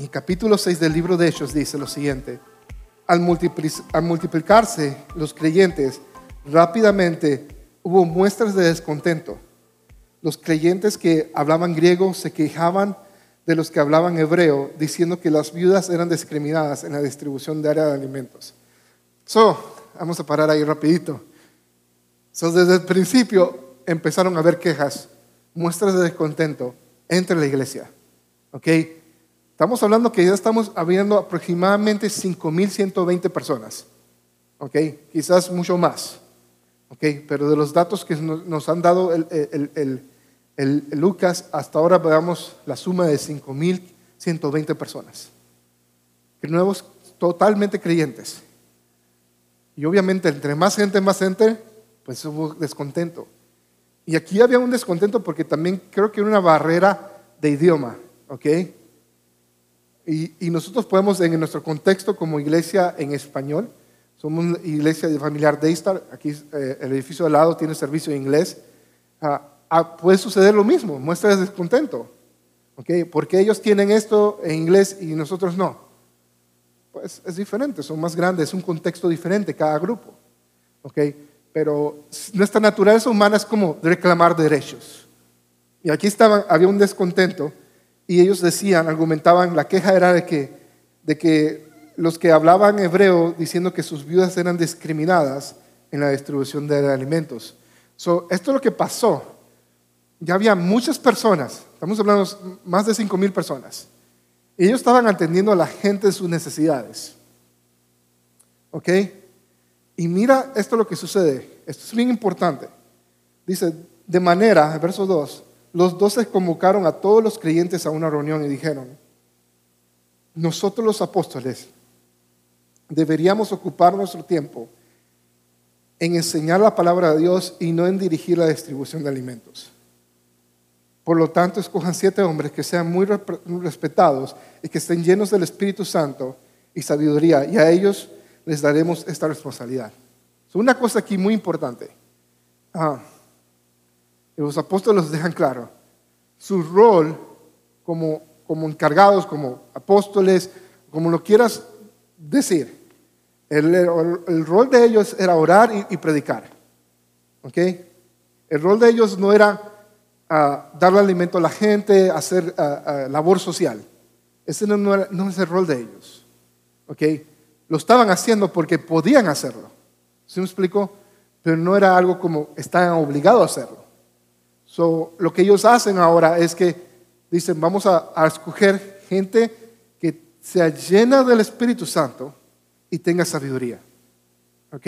Y capítulo 6 del libro de Hechos dice lo siguiente, al, al multiplicarse los creyentes, rápidamente hubo muestras de descontento. Los creyentes que hablaban griego se quejaban de los que hablaban hebreo, diciendo que las viudas eran discriminadas en la distribución de área de alimentos. So, vamos a parar ahí rapidito. So, desde el principio empezaron a haber quejas, muestras de descontento entre la iglesia. ¿Ok? Estamos hablando que ya estamos habiendo aproximadamente 5.120 personas. ¿Ok? Quizás mucho más. ¿Ok? Pero de los datos que nos han dado el, Lucas, hasta ahora veamos la suma de 5.120 personas. Nuevos, totalmente creyentes. Y obviamente, entre más gente, más gente, pues hubo descontento. Y aquí había un descontento porque también creo que era una barrera de idioma, ¿ok? Y, nosotros podemos, en nuestro contexto como iglesia en español, somos una iglesia familiar Daystar, aquí eh, el edificio al lado tiene servicio en inglés. Uh, Ah, puede suceder lo mismo, muestra de descontento. ¿Okay? Porque ellos tienen esto en inglés y nosotros no. Pues es diferente, son más grandes, es un contexto diferente cada grupo. ¿Okay? Pero nuestra naturaleza humana es como reclamar derechos. Y aquí estaba, había un descontento y ellos decían, argumentaban, la queja era de que, de que los que hablaban hebreo diciendo que sus viudas eran discriminadas en la distribución de alimentos. So, esto es lo que pasó ya había muchas personas, estamos hablando más de 5 mil personas, y ellos estaban atendiendo a la gente de sus necesidades. ¿Ok? Y mira esto lo que sucede, esto es bien importante. Dice, de manera, verso 2, los doce convocaron a todos los creyentes a una reunión y dijeron, nosotros los apóstoles deberíamos ocupar nuestro tiempo en enseñar la palabra de Dios y no en dirigir la distribución de alimentos. Por lo tanto, escojan siete hombres que sean muy respetados y que estén llenos del Espíritu Santo y sabiduría, y a ellos les daremos esta responsabilidad. una cosa aquí muy importante. Ah, los apóstoles dejan claro. Su rol como, como encargados, como apóstoles, como lo quieras decir, el, rol de ellos era orar y, predicar. ¿Ok? El rol de ellos no era darle alimento a la gente, hacer labor social. Ese no, es el rol de ellos. ¿ok? Lo estaban haciendo porque podían hacerlo. ¿Sí me explico? Pero no era algo como estaban obligados a hacerlo. So, lo que ellos hacen ahora es que dicen, vamos a, escoger gente que sea llena del Espíritu Santo y tenga sabiduría. ¿Ok?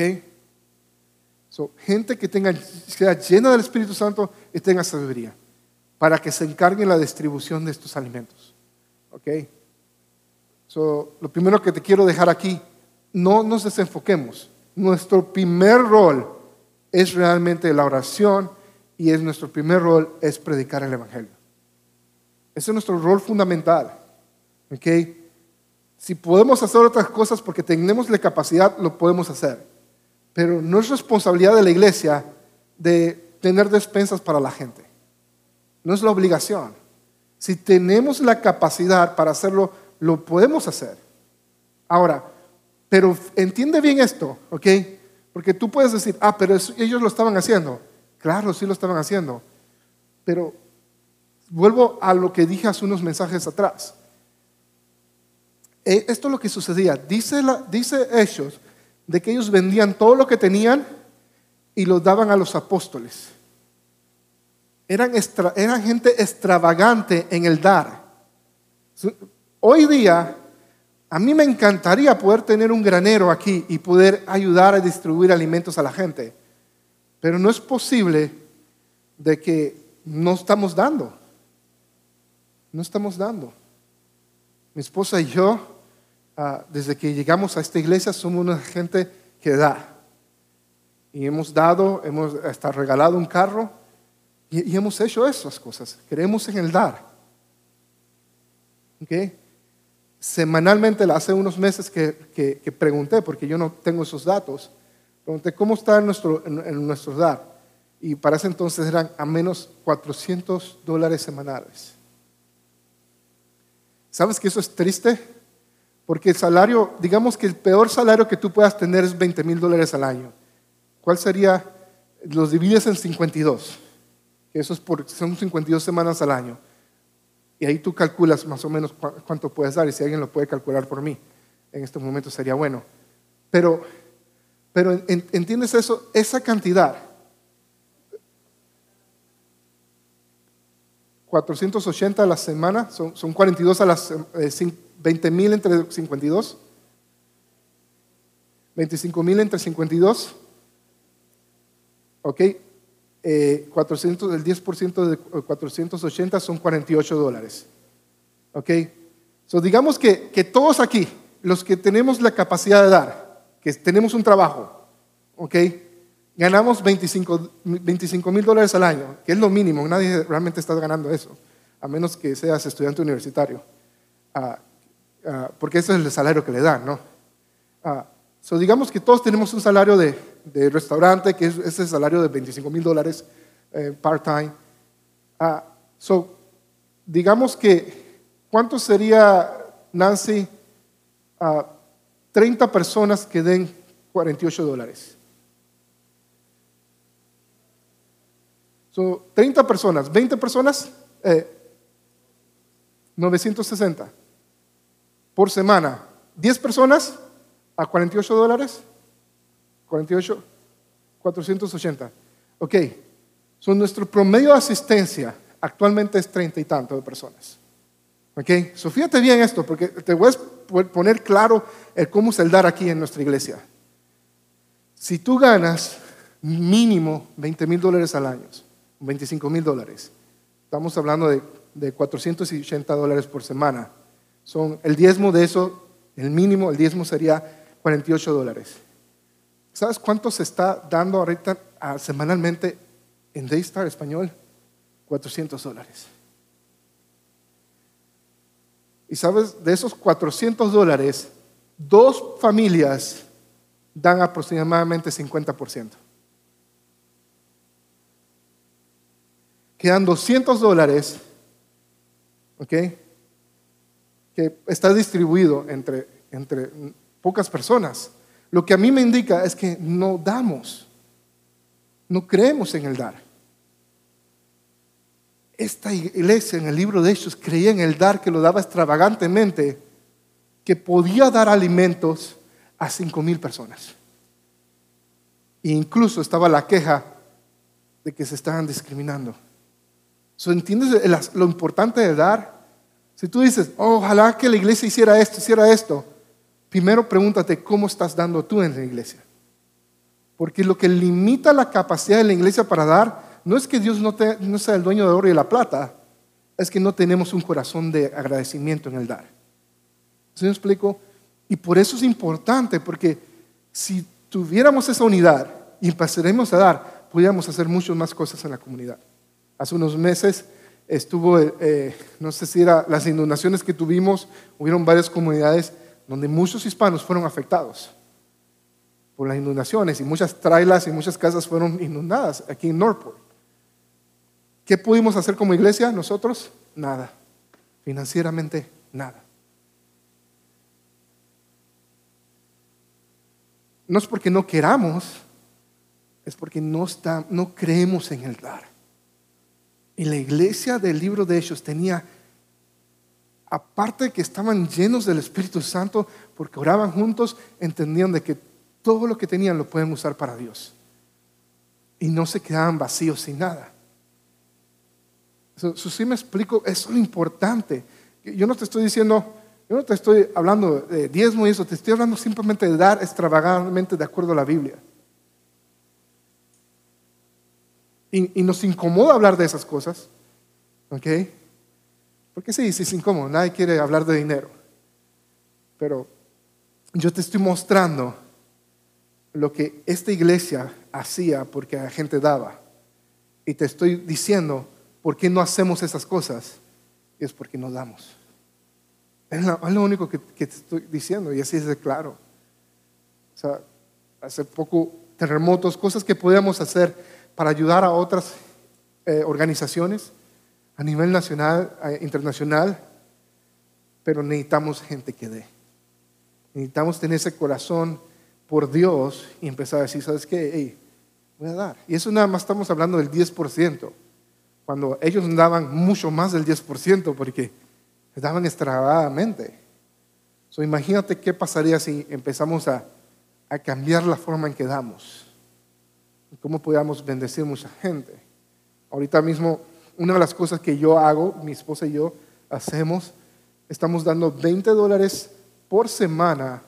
gente que tenga, sea llena del Espíritu Santo y tenga sabiduría para que se encargue la distribución de estos alimentos. ¿Ok? lo primero que te quiero dejar aquí, no nos desenfoquemos. Nuestro primer rol es realmente la oración y es nuestro primer rol es predicar el Evangelio. Ese es nuestro rol fundamental. ¿Ok? Si podemos hacer otras cosas porque tenemos la capacidad, lo podemos hacer. Pero no es responsabilidad de la iglesia de tener despensas para la gente. No es la obligación. Si tenemos la capacidad para hacerlo, lo podemos hacer. Ahora, pero entiende bien esto, ¿ok? Porque tú puedes decir, ah, pero ellos lo estaban haciendo. Claro, sí lo estaban haciendo. Pero vuelvo a lo que dije hace unos mensajes atrás. E, esto es lo que sucedía. Dice, la, dice ellos de que ellos vendían todo lo que tenían y lo daban a los apóstoles. Eran, eran gente extravagante en el dar. Hoy día, a mí me encantaría poder tener un granero aquí y poder ayudar a distribuir alimentos a la gente. Pero no es posible de que no estamos dando. No estamos dando. Mi esposa y yo Ah, desde que llegamos a esta iglesia somos una gente que da. Y hemos dado, hemos hasta regalado un carro y, hemos hecho esas cosas. Creemos en el dar. ¿Okay? Semanalmente, hace unos meses que, que, pregunté, porque yo no tengo esos datos, pregunté cómo está en nuestro, en nuestro dar. Y para ese entonces eran a menos 400 dólares semanales. ¿Sabes que eso es triste? Porque el salario, digamos que el peor salario que tú puedas tener es 20 mil dólares al año. ¿Cuál sería? Los divides en 52. Eso es por, son 52 semanas al año. Y ahí tú calculas más o menos cuánto puedes dar. Y si alguien lo puede calcular por mí, en este momento sería bueno. Pero, pero ¿entiendes eso? Esa cantidad 480 a la semana, son, son 42 a las 20 eh, mil entre 52, 25 mil entre 52, ok, eh, 400, el 10% de 480 son 48 dólares, ok. So, digamos que, que todos aquí, los que tenemos la capacidad de dar, que tenemos un trabajo, ok, ganamos 25 mil dólares al año, que es lo mínimo, nadie realmente está ganando eso, a menos que seas estudiante universitario, ah, ah, porque ese es el salario que le dan, ¿no? Uh, so digamos que todos tenemos un salario de, restaurante, que es ese salario de 25 mil dólares eh, part-time. so, digamos que, ¿cuánto sería, Nancy, 30 personas que den 48 dólares? So, 30 personas, 20 personas, 960 eh, por semana. 10 personas a 48 dólares, 48, 480. Ok, so, nuestro promedio de asistencia actualmente es 30 y tanto de personas. Ok, so, fíjate bien esto, porque te voy a poner claro el cómo es el dar aquí en nuestra iglesia. Si tú ganas mínimo 20 mil dólares al año, 25 mil dólares. Estamos hablando de, de 480 dólares por semana. Son el diezmo de eso, el mínimo, el diezmo sería 48 dólares. ¿Sabes cuánto se está dando ahorita ah, semanalmente en Daystar español? 400 dólares. Y sabes, de esos 400 dólares, dos familias dan aproximadamente 50%. quedan 200 dólares, ¿ok? Que está distribuido entre, entre pocas personas. Lo que a mí me indica es que no damos, no creemos en el dar. Esta iglesia en el libro de Hechos creía en el dar que lo daba extravagantemente, que podía dar alimentos a cinco mil personas. E incluso estaba la queja de que se estaban discriminando. ¿Entiendes lo importante de dar? Si tú dices, ojalá que la iglesia hiciera esto, hiciera esto, primero pregúntate cómo estás dando tú en la iglesia. Porque lo que limita la capacidad de la iglesia para dar no es que Dios no, sea el dueño de oro y la plata, es que no tenemos un corazón de agradecimiento en el dar. ¿Sí me explico? Y por eso es importante, porque si tuviéramos esa unidad y empezaremos a dar, podríamos hacer muchas más cosas en la comunidad. Hace unos meses estuvo, eh, no sé si era las inundaciones que tuvimos, hubieron varias comunidades donde muchos hispanos fueron afectados por las inundaciones y muchas trailas y muchas casas fueron inundadas aquí en Norport. ¿Qué pudimos hacer como iglesia nosotros? Nada. Financieramente, nada. No es porque no queramos, es porque no, está, no creemos en el dar. Y la iglesia del libro de Hechos tenía, aparte de que estaban llenos del Espíritu Santo, porque oraban juntos, entendían de que todo lo que tenían lo pueden usar para Dios. Y no se quedaban vacíos sin nada. Eso, sí me explico, es lo importante. Yo no te estoy diciendo, yo no te estoy hablando de diezmo y eso, te estoy hablando simplemente de dar extravagantemente de acuerdo a la Biblia. Y, nos incomoda hablar de esas cosas. ¿Ok? Porque sí, sí es incómodo. Nadie quiere hablar de dinero. Pero yo te estoy mostrando lo que esta iglesia hacía porque la gente daba. Y te estoy diciendo por qué no hacemos esas cosas. Es porque no damos. Es lo, único que, te estoy diciendo y así es de claro. O hace poco terremotos, cosas que podíamos hacer para ayudar a otras eh, organizaciones a nivel nacional, e internacional, pero necesitamos gente que dé. Necesitamos tener ese corazón por Dios y empezar a decir, ¿sabes qué? voy a dar. Y eso nada más estamos hablando del 10%, cuando ellos daban mucho más del 10% porque daban extravagamente. So, imagínate qué pasaría si empezamos a, a cambiar la forma en que damos. ¿Cómo podíamos bendecir a mucha gente? Ahorita mismo, una de las cosas que yo hago, mi esposa y yo hacemos, estamos dando 20 dólares por semana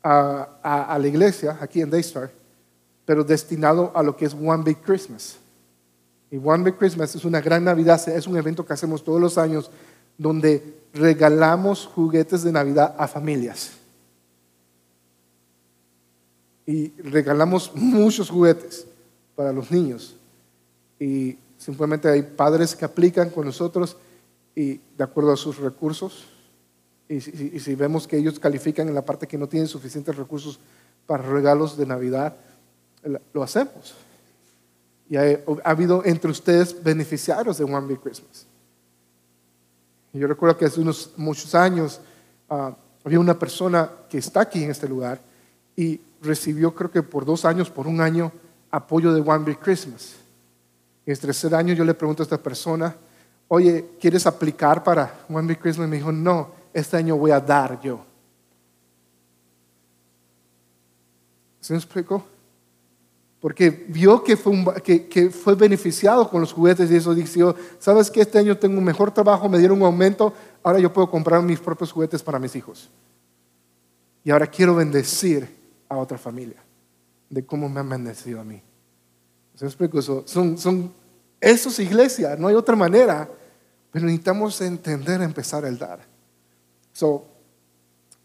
a, la iglesia aquí en Daystar, pero destinado a lo que es One Big Christmas. Y One Big Christmas es una gran Navidad, es un evento que hacemos todos los años donde regalamos juguetes de Navidad a familias. Y regalamos muchos juguetes para los niños. Y simplemente hay padres que aplican con nosotros y de acuerdo a sus recursos. Y si, vemos que ellos califican en la parte que no tienen suficientes recursos para regalos de Navidad, lo hacemos. Y ha, habido entre ustedes beneficiarios de One Big Christmas. yo recuerdo que hace unos muchos años ah, había una persona que está aquí en este lugar y recibió creo que por dos años, por un año, apoyo de One Big Christmas. En el tercer año yo le pregunto a esta persona, oye, ¿quieres aplicar para One Big Christmas? Y me dijo, no, este año voy a dar yo. ¿Se me explicó? Porque vio que fue, que, fue, beneficiado con los juguetes y eso dijo, ¿sabes que Este año tengo un mejor trabajo, me dieron un aumento, ahora yo puedo comprar mis propios juguetes para mis hijos. Y ahora quiero bendecir a otra familia de cómo me han bendecido a mí. ¿Se explico? Son, son eso es iglesia, no hay otra manera. Pero necesitamos entender, empezar el dar. So,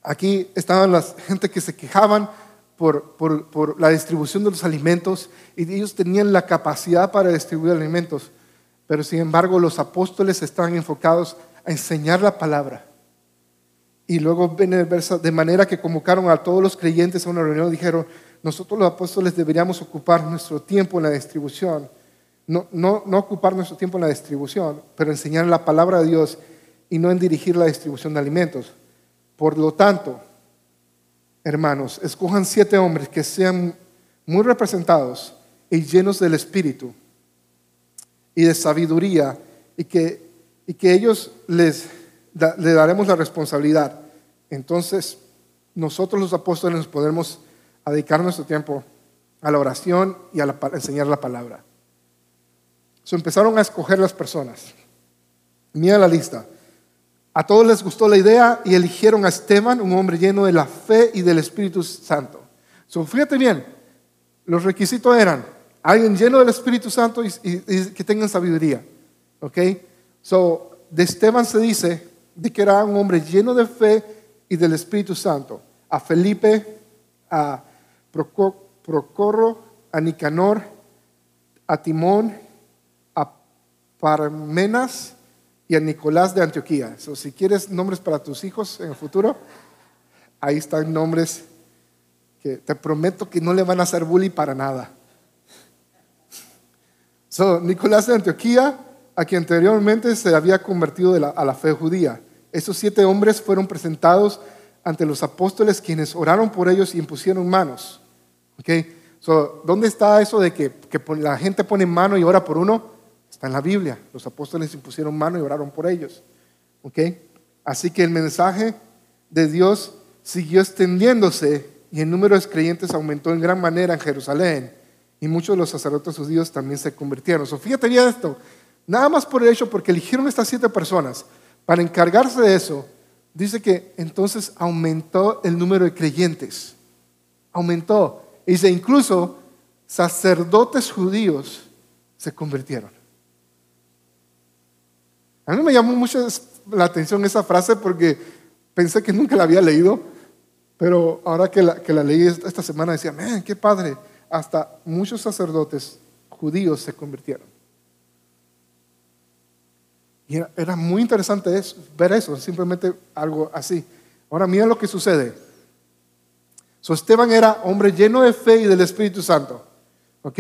aquí estaban las gente que se quejaban por, la distribución de los alimentos y ellos tenían la capacidad para distribuir alimentos. Pero sin embargo, los apóstoles estaban enfocados a enseñar la palabra. Y luego ven el verso, de manera que convocaron a todos los creyentes a una reunión dijeron, nosotros los apóstoles deberíamos ocupar nuestro tiempo en la distribución no, no, no ocupar nuestro tiempo en la distribución, pero enseñar la palabra de Dios y no en dirigir la distribución de alimentos. Por lo tanto, hermanos, escojan siete hombres que sean muy representados y llenos del Espíritu y de sabiduría y que, y que ellos les le daremos la responsabilidad. Entonces, nosotros los apóstoles nos podemos dedicar nuestro tiempo a la oración y a enseñar la palabra empezaron a escoger las personas. Mira la lista. A todos les gustó la idea y eligieron a Esteban, un hombre lleno de la fe y del Espíritu Santo. So, fíjate bien, los requisitos eran alguien lleno del Espíritu Santo y, que tengan sabiduría. ¿Ok? So, de Esteban se dice de que era un hombre lleno de fe y del Espíritu Santo. A Felipe, a Procorro, a Nicanor, a Timón Parmenas y a Nicolás de Antioquía. si quieres nombres para tus hijos en el futuro, ahí están nombres que te prometo que no le van a hacer bully para nada. So, Nicolás de Antioquía, a quien anteriormente se había convertido a la fe judía. Esos siete hombres fueron presentados ante los apóstoles quienes oraron por ellos y impusieron manos. Okay? So, ¿Dónde está eso de que, que la gente pone mano y ora por uno? En la Biblia. Los apóstoles impusieron mano y oraron por ellos. ¿Ok? Así que el mensaje de Dios siguió extendiéndose y el número de creyentes aumentó en gran manera en Jerusalén. Y muchos de los sacerdotes judíos también se convirtieron. So, fíjate bien esto. Nada más por el hecho, porque eligieron estas siete personas para encargarse de eso, dice que entonces aumentó el número de creyentes. Aumentó. Y dice, incluso sacerdotes judíos se convirtieron. A mí me llamó mucho la atención esa frase porque pensé que nunca la había leído, pero ahora que la, que la leí esta semana decía, man, qué padre, hasta muchos sacerdotes judíos se convirtieron. Y era, muy interesante ver eso, simplemente algo así. Ahora mira lo que sucede. So Esteban era hombre lleno de fe y del Espíritu Santo. ¿Ok?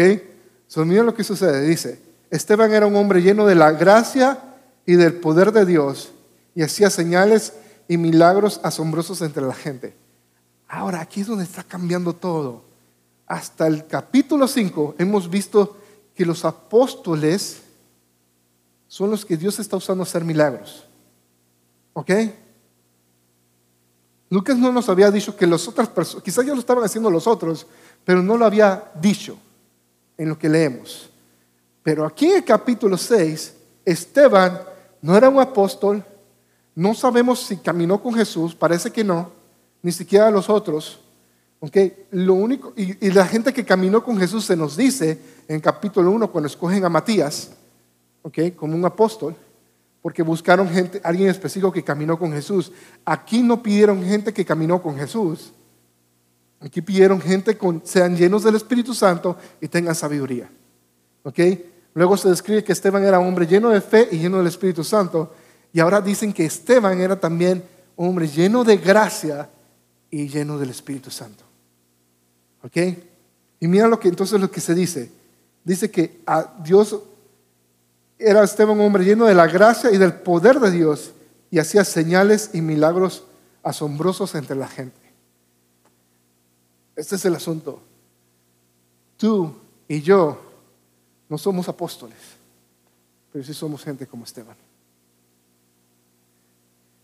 So mira lo que sucede. Dice, Esteban era un hombre lleno de la gracia y del poder de Dios y hacía señales y milagros asombrosos entre la gente. Ahora, aquí es donde está cambiando todo. Hasta el capítulo 5 hemos visto que los apóstoles son los que Dios está usando a hacer milagros. ¿Ok? Lucas no nos había dicho que las otras personas, quizás ya lo estaban haciendo los otros, pero no lo había dicho en lo que leemos. Pero aquí en el capítulo 6, Esteban no era un apóstol, no sabemos si caminó con Jesús, parece que no, ni siquiera los otros. Okay, lo único, y, la gente que caminó con Jesús se nos dice en capítulo 1 cuando escogen a Matías, okay, como un apóstol, porque buscaron gente, alguien específico que caminó con Jesús. Aquí no pidieron gente que caminó con Jesús. Aquí pidieron gente que sean llenos del Espíritu Santo y tengan sabiduría. Okay, Luego se describe que Esteban era un hombre lleno de fe y lleno del Espíritu Santo. Y ahora dicen que Esteban era también un hombre lleno de gracia y lleno del Espíritu Santo. ¿Ok? Y mira lo que entonces lo que se dice. Dice que a Dios era Esteban un hombre lleno de la gracia y del poder de Dios y hacía señales y milagros asombrosos entre la gente. Este es el asunto. Tú y yo no somos apóstoles, pero sí somos gente como Esteban.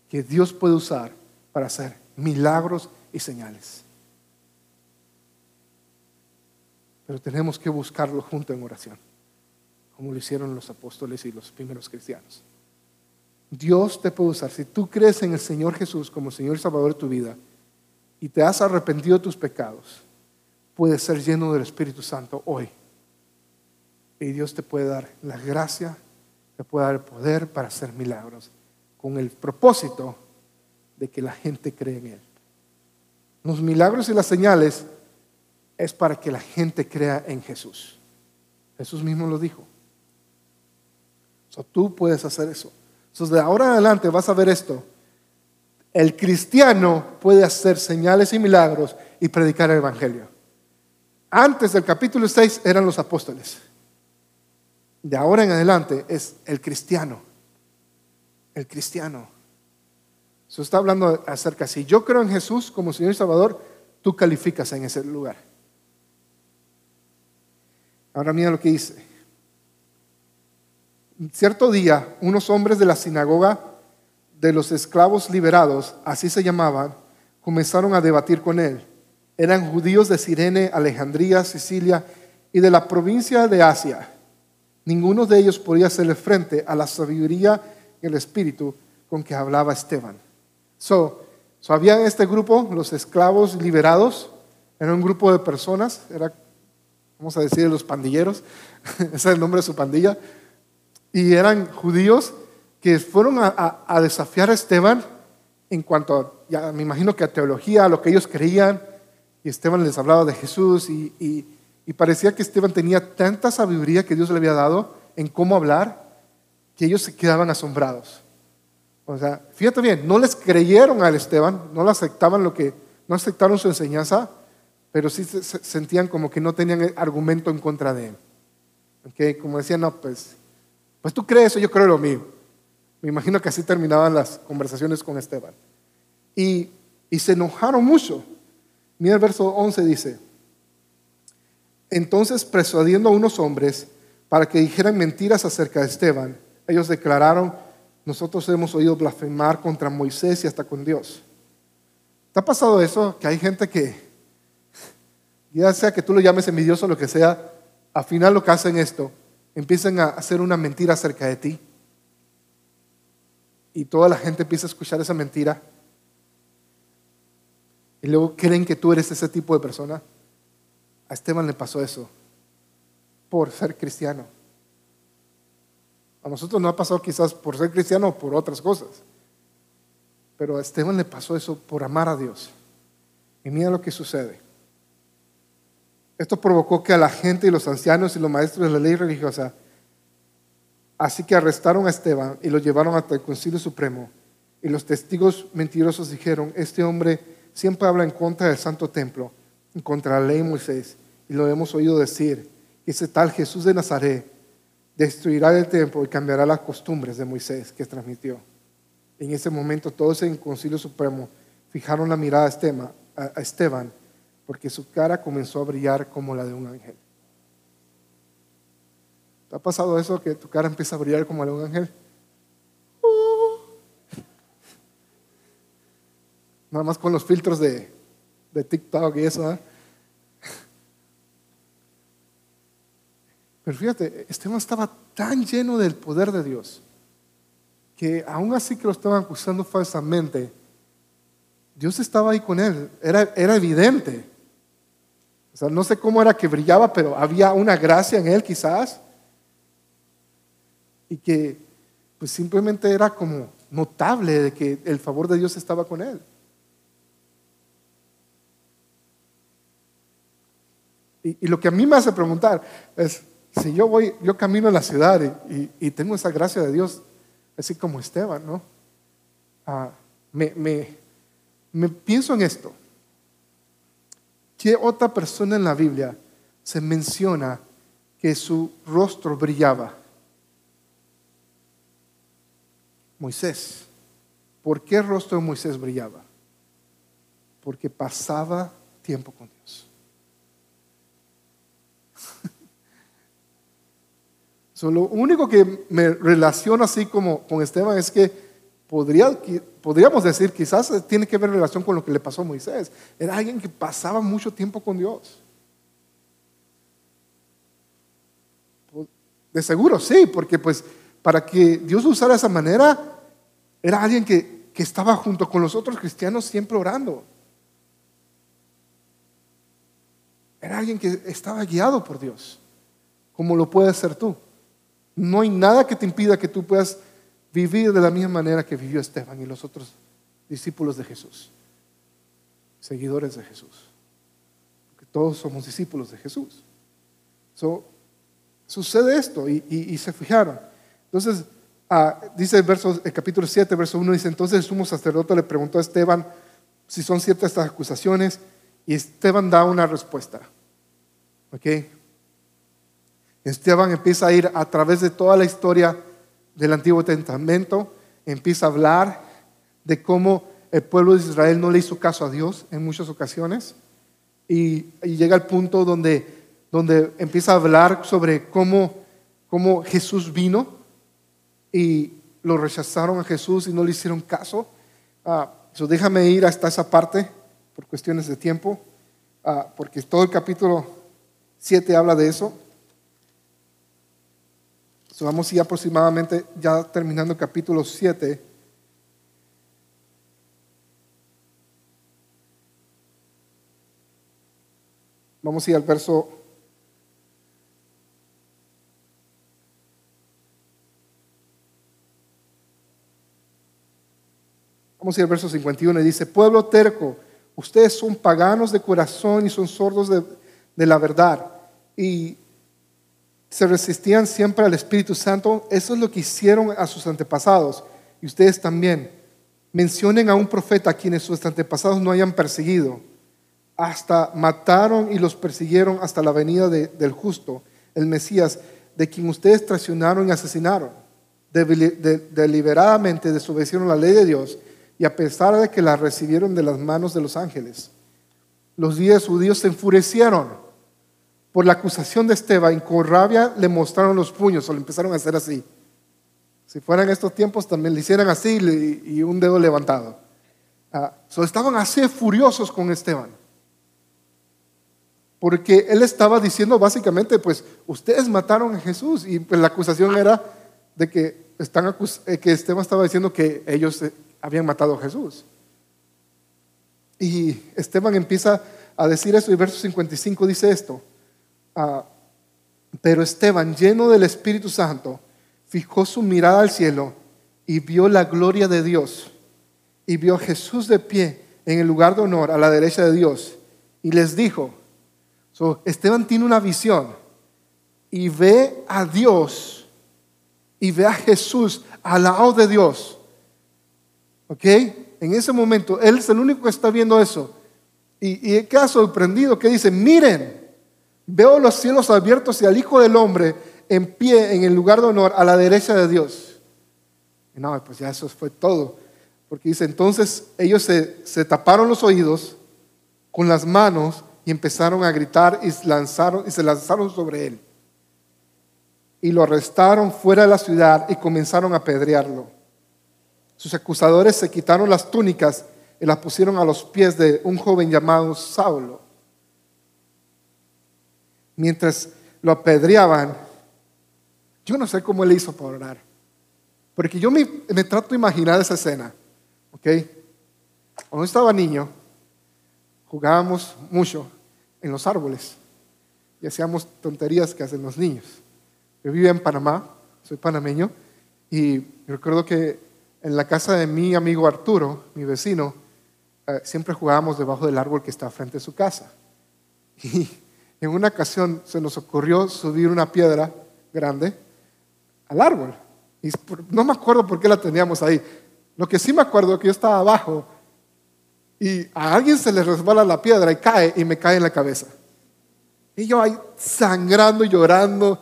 Que Dios puede usar para hacer milagros y señales. Pero tenemos que buscarlo junto en oración, como lo hicieron los apóstoles y los primeros cristianos. Dios te puede usar. Si tú crees en el Señor Jesús como Señor y Salvador de tu vida y te has arrepentido de tus pecados, puedes ser lleno del Espíritu Santo hoy. Y Dios te puede dar la gracia, te puede dar el poder para hacer milagros, con el propósito de que la gente cree en Él. Los milagros y las señales es para que la gente crea en Jesús. Jesús mismo lo dijo. tú puedes hacer eso. Entonces, de ahora en adelante vas a ver esto. El cristiano puede hacer señales y milagros y predicar el Evangelio. Antes del capítulo 6 eran los apóstoles. De ahora en adelante es el cristiano. El cristiano. Se está hablando acerca, si yo creo en Jesús como Señor y Salvador, tú calificas en ese lugar. Ahora mira lo que dice. Cierto día, unos hombres de la sinagoga de los esclavos liberados, así se llamaban, comenzaron a debatir con él. Eran judíos de Sirene, Alejandría, Sicilia y de la provincia de Asia. Ninguno de ellos podía hacerle frente a la sabiduría y el espíritu con que hablaba Esteban. So, so había en este grupo los esclavos liberados, era un grupo de personas, era vamos a decir, los pandilleros, ese es el nombre de su pandilla, y eran judíos que fueron a, desafiar a Esteban en cuanto, a, ya me imagino que a teología, a lo que ellos creían, y Esteban les hablaba de Jesús, y, y parecía que Esteban tenía tanta sabiduría que Dios le había dado en cómo hablar, que ellos se quedaban asombrados. O sea, fíjate bien, no les creyeron al Esteban, no aceptaban lo que, no aceptaron su enseñanza, pero sí se sentían como que no tenían argumento en contra de él. ¿Okay? Como decían, no, pues, pues tú crees eso, yo creo lo mío. Me imagino que así terminaban las conversaciones con Esteban. Y, y se enojaron mucho. Mira el verso 11 dice, entonces persuadiendo a unos hombres para que dijeran mentiras acerca de Esteban, ellos declararon, nosotros hemos oído blasfemar contra Moisés y hasta con Dios. ¿Te ha pasado eso? Que hay gente que ya sea que tú lo llames envidioso o lo que sea, al final lo que hacen esto, empiezan a hacer una mentira acerca de ti. Y toda la gente empieza a escuchar esa mentira. Y luego creen que tú eres ese tipo de persona. A Esteban le pasó eso por ser cristiano. A nosotros no ha pasado quizás por ser cristiano o por otras cosas. Pero a Esteban le pasó eso por amar a Dios. Y mira lo que sucede. Esto provocó que a la gente y los ancianos y los maestros de la ley religiosa, así que arrestaron a Esteban y lo llevaron hasta el Concilio Supremo. Y los testigos mentirosos dijeron, este hombre siempre habla en contra del Santo Templo, contra la ley de Moisés. Y lo hemos oído decir, que ese tal Jesús de Nazaret destruirá el templo y cambiará las costumbres de Moisés que transmitió. En ese momento todos en Concilio Supremo fijaron la mirada a Esteban, porque su cara comenzó a brillar como la de un ángel. ¿Te ha pasado eso que tu cara empieza a brillar como la de un ángel? Nada más con los filtros de, de TikTok eso. ¿eh? Pero fíjate, Esteban estaba tan lleno del poder de Dios que aún así que lo estaban acusando falsamente, Dios estaba ahí con él. Era, era evidente. O sea, no sé cómo era que brillaba, pero había una gracia en él quizás. Y que pues simplemente era como notable de que el favor de Dios estaba con él. Y, lo que a mí me hace preguntar es, si yo voy, yo camino en la ciudad y, tengo esa gracia de Dios, así como Esteban, ¿no? Ah, me, me pienso en esto. ¿Qué otra persona en la Biblia se menciona que su rostro brillaba? Moisés. ¿Por qué el rostro de Moisés brillaba? Porque pasaba tiempo con Dios. Lo único que me relaciona así como con Esteban es que podría, podríamos decir, quizás tiene que ver relación con lo que le pasó a Moisés. Era alguien que pasaba mucho tiempo con Dios. De seguro sí, porque pues para que Dios usara esa manera, era alguien que, que estaba junto con los otros cristianos siempre orando. Era alguien que estaba guiado por Dios, como lo puedes ser tú. No hay nada que te impida que tú puedas vivir de la misma manera que vivió Esteban y los otros discípulos de Jesús, seguidores de Jesús. Todos somos discípulos de Jesús. sucede esto y, se fijaron. Entonces, ah, dice el, el capítulo 7, verso 1, dice, entonces el sumo sacerdote le preguntó a Esteban si son ciertas estas acusaciones y Esteban da una respuesta. ¿Ok? Esteban empieza a ir a través de toda la historia del Antiguo Testamento, empieza a hablar de cómo el pueblo de Israel no le hizo caso a Dios en muchas ocasiones y, llega al punto donde, donde empieza a hablar sobre cómo, cómo Jesús vino y lo rechazaron a Jesús y no le hicieron caso. Ah, déjame ir hasta esa parte por cuestiones de tiempo, ah, porque todo el capítulo 7 habla de eso vamos a ir aproximadamente ya terminando el capítulo 7. Vamos a ir al verso Vamos a ir al verso 51 y dice, pueblo terco, ustedes son paganos de corazón y son sordos de, de la verdad. Y se resistían siempre al Espíritu Santo, eso es lo que hicieron a sus antepasados. Y ustedes también. Mencionen a un profeta a quienes sus antepasados no hayan perseguido. Hasta mataron y los persiguieron hasta la venida del justo, el Mesías, de quien ustedes traicionaron y asesinaron. deliberadamente desobedecieron la ley de Dios y a pesar de que la recibieron de las manos de los ángeles. Los días judíos se enfurecieron por la acusación de Esteban, y con rabia le mostraron los puños o le empezaron a hacer así. Si fueran estos tiempos también le hicieran así y un dedo levantado. Ah, estaban así furiosos con Esteban. Porque él estaba diciendo básicamente, pues ustedes mataron a Jesús y pues, la acusación era de que, eh, que Esteban estaba diciendo que ellos eh, habían matado a Jesús. Y Esteban empieza a decir eso y verso 55 dice esto. Ah, pero Esteban, lleno del Espíritu Santo, fijó su mirada al cielo y vio la gloria de Dios. Y vio a Jesús de pie en el lugar de honor a la derecha de Dios. Y les dijo, Esteban tiene una visión y ve a Dios y ve a Jesús al lado de Dios. ¿Ok? En ese momento, él es el único que está viendo eso. Y, y queda sorprendido que dice, miren, Veo los cielos abiertos y al Hijo del Hombre en pie en el lugar de honor a la derecha de Dios. Y no, pues ya eso fue todo. Porque dice, entonces ellos se, se taparon los oídos con las manos y empezaron a gritar y, lanzaron, y se lanzaron sobre él. Y lo arrestaron fuera de la ciudad y comenzaron a apedrearlo. Sus acusadores se quitaron las túnicas y las pusieron a los pies de un joven llamado Saulo. Mientras lo apedreaban, yo no sé cómo él hizo para orar. Porque yo me, trato de imaginar esa escena. ¿Ok? Cuando estaba niño, jugábamos mucho en los árboles y hacíamos tonterías que hacen los niños. Yo vivía en Panamá, soy panameño, y recuerdo que en la casa de mi amigo Arturo, mi vecino, eh, siempre jugábamos debajo del árbol que está frente a su casa. Y en una ocasión se nos ocurrió subir una piedra grande al árbol. Y no me acuerdo por qué la teníamos ahí. Lo que sí me acuerdo es que yo estaba abajo y a alguien se le resbala la piedra y cae y me cae en la cabeza. Y yo ahí sangrando y llorando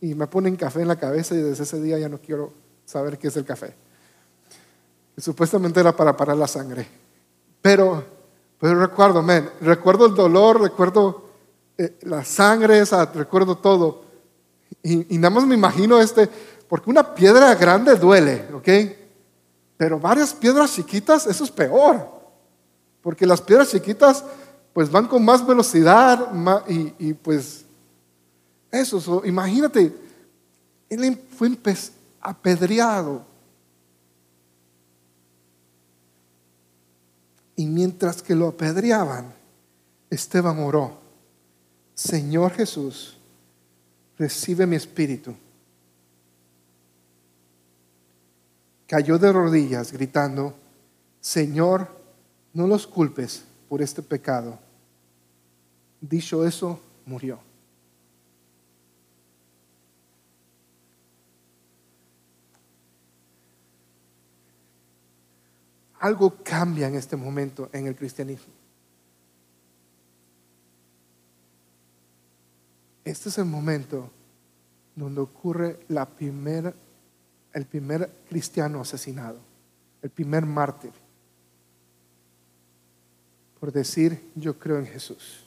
y me ponen café en la cabeza y desde ese día ya no quiero saber qué es el café. supuestamente era para parar la sangre. Pero, recuerdo, men, recuerdo el dolor, recuerdo eh, la sangre esa, recuerdo todo. Y, nada más me imagino este, porque una piedra grande duele, ¿ok? Pero varias piedras chiquitas, eso es peor. Porque las piedras chiquitas pues van con más velocidad y, pues eso, imagínate, él fue apedreado. Y mientras que lo apedreaban, Esteban oró, Señor Jesús, recibe mi espíritu. Cayó de rodillas gritando, Señor, no los culpes por este pecado. Dicho eso, murió. Algo cambia en este momento en el cristianismo. Este es el momento donde ocurre la el primer cristiano asesinado, el primer mártir por decir yo creo en Jesús.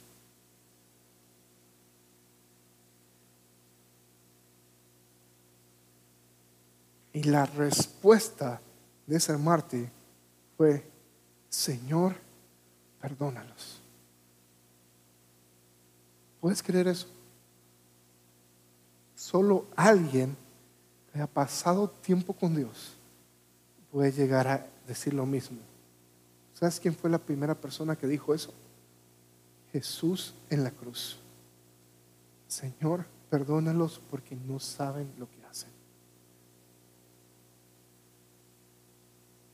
Y la respuesta de ese mártir fue, Señor, perdónalos. ¿Puedes creer eso? Solo alguien que haya pasado tiempo con Dios puede llegar a decir lo mismo. ¿Sabes quién fue la primera persona que dijo eso? Jesús en la cruz. Señor, perdónalos porque no saben lo que hacen.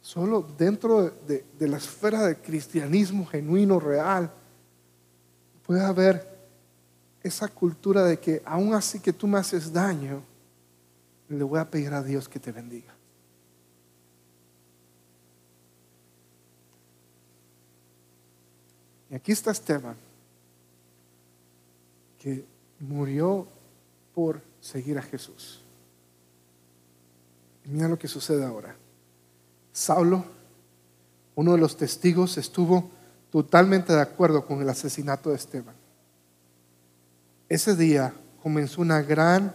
Solo dentro de, la esfera del cristianismo genuino, real, puede haber esa cultura de que aun así que tú me haces daño, le voy a pedir a Dios que te bendiga. Y aquí está Esteban, que murió por seguir a Jesús. Y mira lo que sucede ahora. Saulo, uno de los testigos, estuvo totalmente de acuerdo con el asesinato de Esteban. Ese día comenzó una gran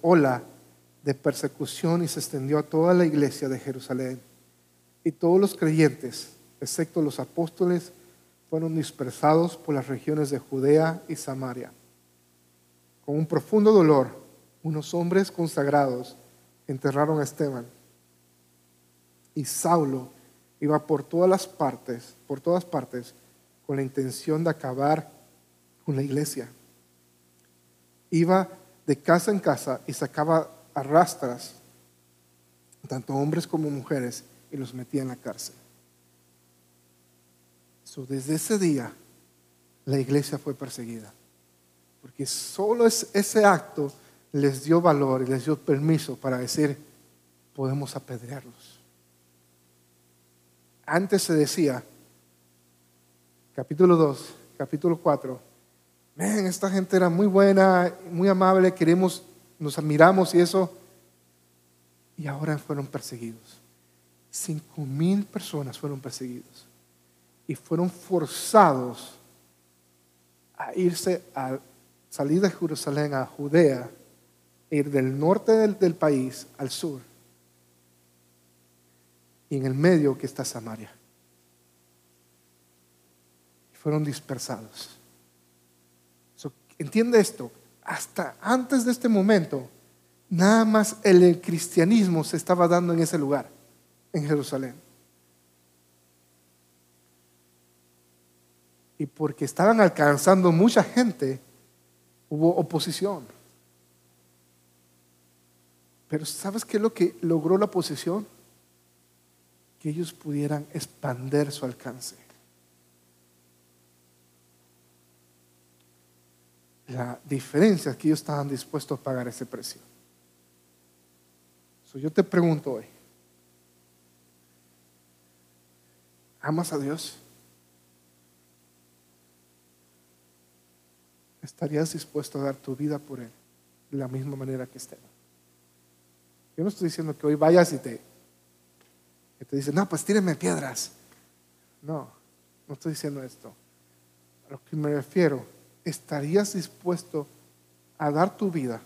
ola de persecución y se extendió a toda la iglesia de Jerusalén. Y todos los creyentes, excepto los apóstoles, fueron dispersados por las regiones de Judea y Samaria. Con un profundo dolor, unos hombres consagrados enterraron a Esteban. Y Saulo iba por todas las partes, por todas partes, con la intención de acabar con la iglesia. Iba de casa en casa y sacaba arrastras, tanto hombres como mujeres, y los metía en la cárcel desde ese día la iglesia fue perseguida. Porque solo ese acto les dio valor y les dio permiso para decir, podemos apedrearlos. Antes se decía, capítulo 2, capítulo 4, esta gente era muy buena, muy amable, queremos, nos admiramos y eso, y ahora fueron perseguidos. cinco mil personas fueron perseguidos y fueron forzados a irse a salir de Jerusalén a Judea, e ir del norte del, del país al sur y en el medio que está Samaria. Y fueron dispersados. Entiende esto, hasta antes de este momento, nada más el cristianismo se estaba dando en ese lugar, en Jerusalén. Y porque estaban alcanzando mucha gente, hubo oposición. Pero ¿sabes qué es lo que logró la oposición? que ellos pudieran expander su alcance. La diferencia es que ellos estaban dispuestos a pagar ese precio. yo te pregunto hoy, ¿amas a Dios? ¿Estarías dispuesto a dar tu vida por Él de la misma manera que Esteban? Yo no estoy diciendo que hoy vayas y te que te dicen, no, pues tírenme piedras. No, no estoy diciendo esto. A lo que me refiero, ¿estarías dispuesto a dar tu vida?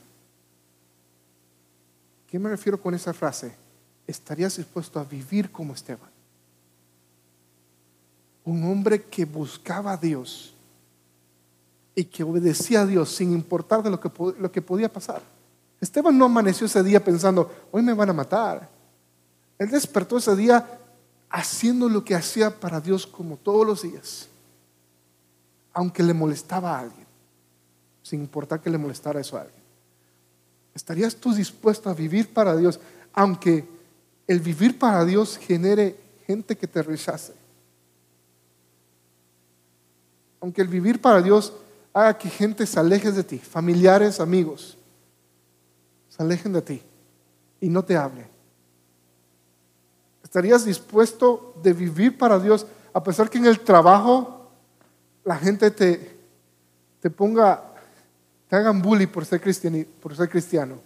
¿Qué me refiero con esa frase? ¿Estarías dispuesto a vivir como Esteban? Un hombre que buscaba a Dios y que obedecía a Dios sin importar de lo que, lo que podía pasar. Esteban no amaneció ese día pensando, hoy me van a matar él despertó ese día haciendo lo que hacía para Dios como todos los días, aunque le molestaba a alguien, sin importar que le molestara eso a alguien. ¿Estarías tú dispuesto a vivir para Dios, aunque el vivir para Dios genere gente que te rechace? Aunque el vivir para Dios haga que gente se aleje de ti, familiares, amigos, se alejen de ti y no te hablen. ¿Estarías dispuesto de vivir para Dios a pesar que en el trabajo la gente te, te ponga, te hagan bully por ser, cristiano, por ser cristiano?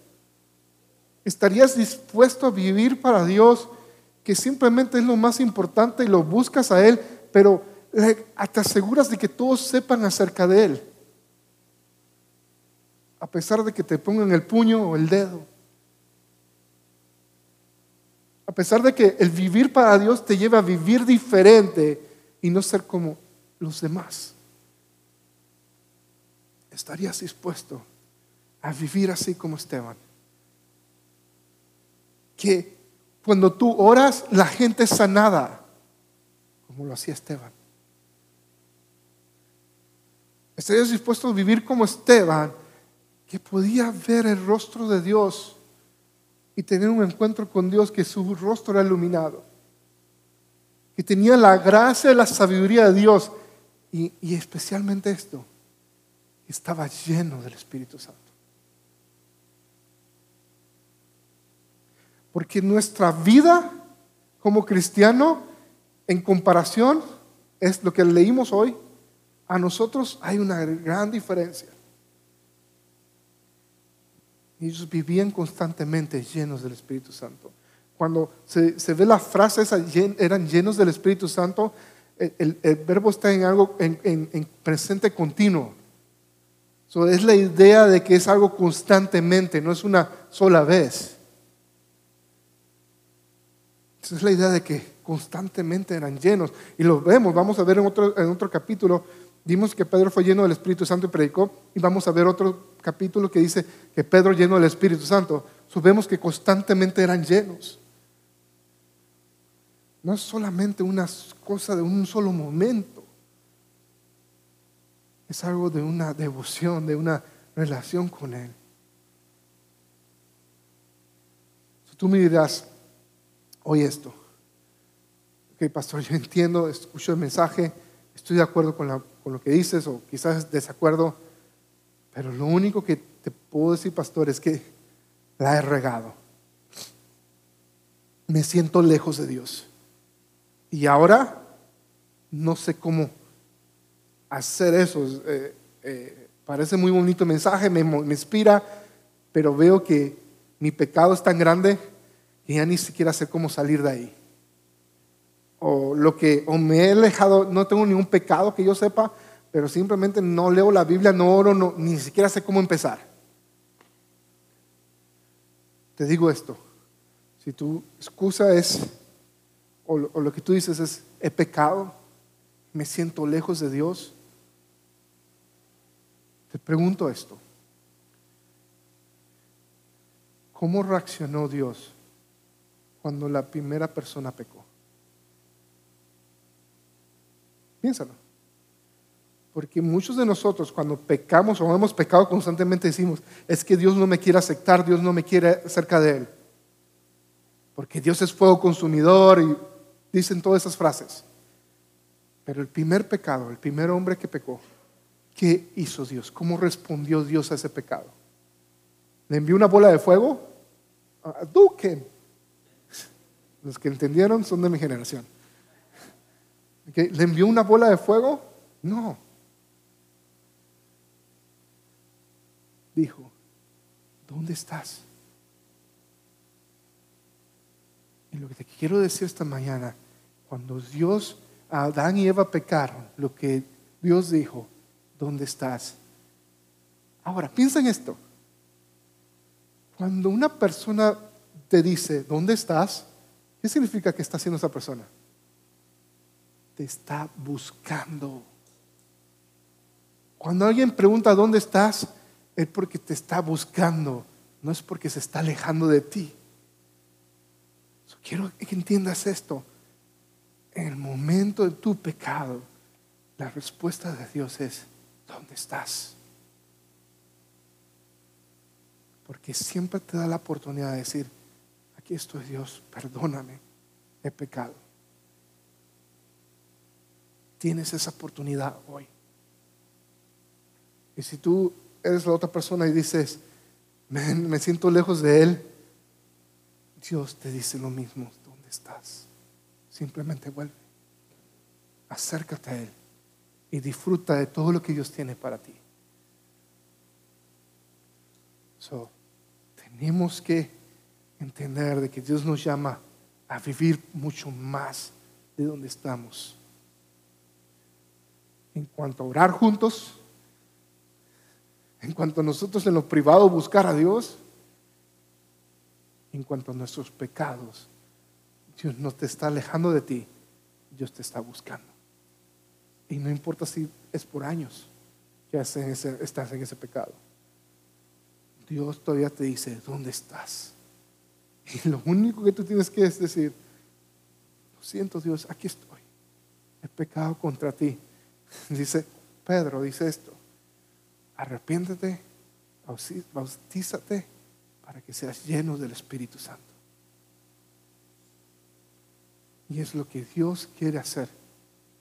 ¿Estarías dispuesto a vivir para Dios que simplemente es lo más importante y lo buscas a Él, pero te aseguras de que todos sepan acerca de Él? A pesar de que te pongan el puño o el dedo. A pesar de que el vivir para Dios te lleva a vivir diferente y no ser como los demás. ¿Estarías dispuesto a vivir así como Esteban? Que cuando tú oras, la gente es sanada, como lo hacía Esteban. ¿Estarías dispuesto a vivir como Esteban, que podía ver el rostro de Dios y tener un encuentro con Dios que su rostro era iluminado, que tenía la gracia y la sabiduría de Dios y, especialmente esto, estaba lleno del Espíritu Santo. Porque nuestra vida como cristiano, en comparación, es lo que leímos hoy, a nosotros hay una gran diferencia. Ellos vivían constantemente llenos del Espíritu Santo. Cuando se, ve la frase esa, eran llenos del Espíritu Santo, el, verbo está en algo en, presente continuo. es la idea de que es algo constantemente, no es una sola vez. Esa es la idea de que constantemente eran llenos. Y lo vemos, vamos a ver en otro, en otro capítulo, Vimos que Pedro fue lleno del Espíritu Santo y predicó. Y vamos a ver otro capítulo que dice que Pedro lleno del Espíritu Santo. Subemos que constantemente eran llenos. No es solamente una cosa de un solo momento. Es algo de una devoción, de una relación con Él. Si tú me dirás, oye esto. Ok, pastor, yo entiendo, escucho el mensaje, estoy de acuerdo con lo que dices o quizás desacuerdo, pero lo único que te puedo decir, pastor, es que la he regado. Me siento lejos de Dios. Y ahora no sé cómo hacer eso. Eh, eh, parece muy bonito mensaje, me, inspira, pero veo que mi pecado es tan grande que ya ni siquiera sé cómo salir de ahí. o lo que, o me he alejado, no tengo ningún pecado que yo sepa, pero simplemente no leo la Biblia, no oro, ni siquiera sé cómo empezar. Te digo esto, si tu excusa es, o lo, que tú dices es, he pecado, me siento lejos de Dios, te pregunto esto, ¿cómo reaccionó Dios cuando la primera persona pecó? Piénsalo. Porque muchos de nosotros cuando pecamos o hemos pecado constantemente decimos, es que Dios no me quiere aceptar, Dios no me quiere cerca de Él. Porque Dios es fuego consumidor y dicen todas esas frases. Pero el primer pecado, el primer hombre que pecó, ¿qué hizo Dios? ¿Cómo respondió Dios a ese pecado? ¿Le envió una bola de fuego? Duque. Los que entendieron son de mi generación. ¿Le envió una bola de fuego? No. Dijo, ¿dónde estás? Y lo que te quiero decir esta mañana, cuando Dios, Adán y Eva pecaron, lo que Dios dijo, ¿dónde estás? Ahora, piensa en esto. Cuando una persona te dice, ¿dónde estás? ¿Qué significa que está haciendo esa persona? te está buscando. Cuando alguien pregunta dónde estás, es porque te está buscando, no es porque se está alejando de ti. quiero que entiendas esto. En el momento de tu pecado, la respuesta de Dios es, ¿dónde estás? Porque siempre te da la oportunidad de decir, aquí estoy Dios, perdóname, he pecado. Tienes esa oportunidad hoy. Y si tú eres la otra persona y dices, me, siento lejos de Él, Dios te dice lo mismo, ¿dónde estás? Simplemente vuelve, acércate a Él y disfruta de todo lo que Dios tiene para ti. So, tenemos que entender de que Dios nos llama a vivir mucho más de donde estamos en cuanto a orar juntos, en cuanto a nosotros en lo privado buscar a Dios, en cuanto a nuestros pecados, Dios no te está alejando de ti, Dios te está buscando. Y no importa si es por años que estás en ese pecado. Dios todavía te dice, ¿dónde estás? Y lo único que tú tienes que es decir, lo siento Dios, aquí estoy. He pecado contra ti. Dice Pedro, dice esto, arrepiéntete, bautízate para que seas lleno del Espíritu Santo. Y es lo que Dios quiere hacer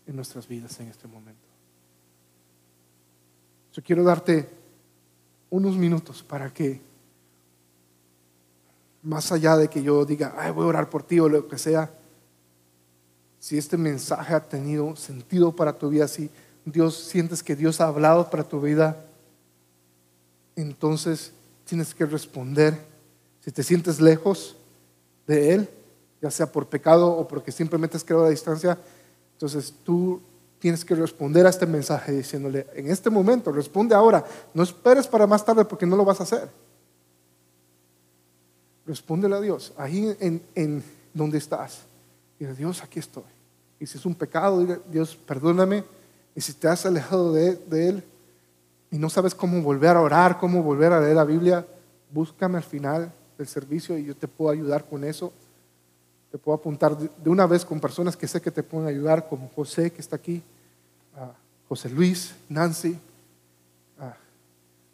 en nuestras vidas en este momento. Yo quiero darte unos minutos para que, más allá de que yo diga, Ay, voy a orar por ti o lo que sea, si este mensaje ha tenido sentido para tu vida, si Dios sientes que Dios ha hablado para tu vida, entonces tienes que responder. Si te sientes lejos de Él, ya sea por pecado o porque simplemente has creado la distancia, entonces tú tienes que responder a este mensaje diciéndole, en este momento, responde ahora, no esperes para más tarde porque no lo vas a hacer. Respóndele a Dios, ahí en, donde estás. Y Dios, aquí estoy. Y si es un pecado, Dios, perdóname. Y si te has alejado de, Él y no sabes cómo volver a orar, cómo volver a leer la Biblia, búscame al final del servicio y yo te puedo ayudar con eso. Te puedo apuntar de una vez con personas que sé que te pueden ayudar, como José que está aquí, José Luis, Nancy,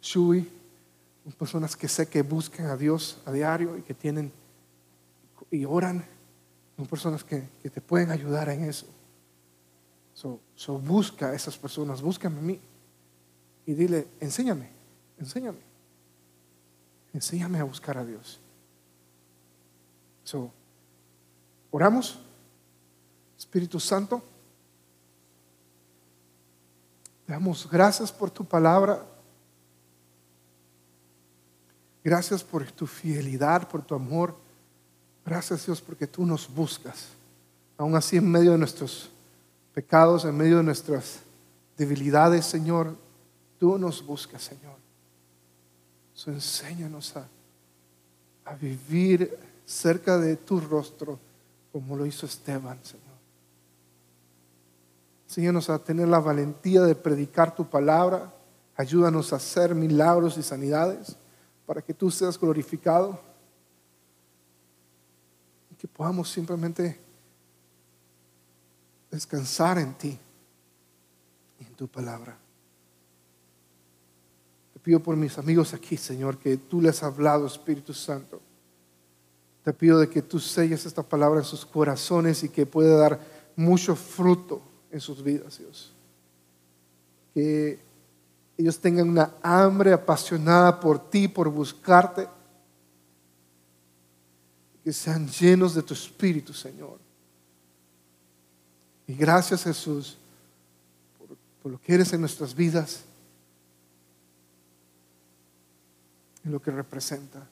Shui, personas que sé que buscan a Dios a diario y que tienen y oran son personas que, te pueden ayudar en eso. So, busca a esas personas, búscame a mí y dile, enséñame, enséñame, enséñame a buscar a Dios. So, oramos, Espíritu Santo, te damos gracias por tu palabra. Gracias por tu fidelidad, por tu amor. Gracias Dios porque tú nos buscas. aún así en medio de nuestros pecados, en medio de nuestras debilidades, Señor, tú nos buscas, Señor. So, enséñanos a, a vivir cerca de tu rostro como lo hizo Esteban, Señor. Enséñanos a tener la valentía de predicar tu palabra. Ayúdanos a hacer milagros y sanidades para que tú seas glorificado. Y que podamos simplemente descansar en ti y en tu palabra. Te pido por mis amigos aquí, Señor, que tú les has hablado, Espíritu Santo. Te pido de que tú selles esta palabra en sus corazones y que pueda dar mucho fruto en sus vidas, Dios. Que ellos tengan una hambre apasionada por ti, por buscarte. Que sean llenos de tu Espíritu, Señor. Y gracias Jesús por, por lo que eres en nuestras vidas y lo que representa.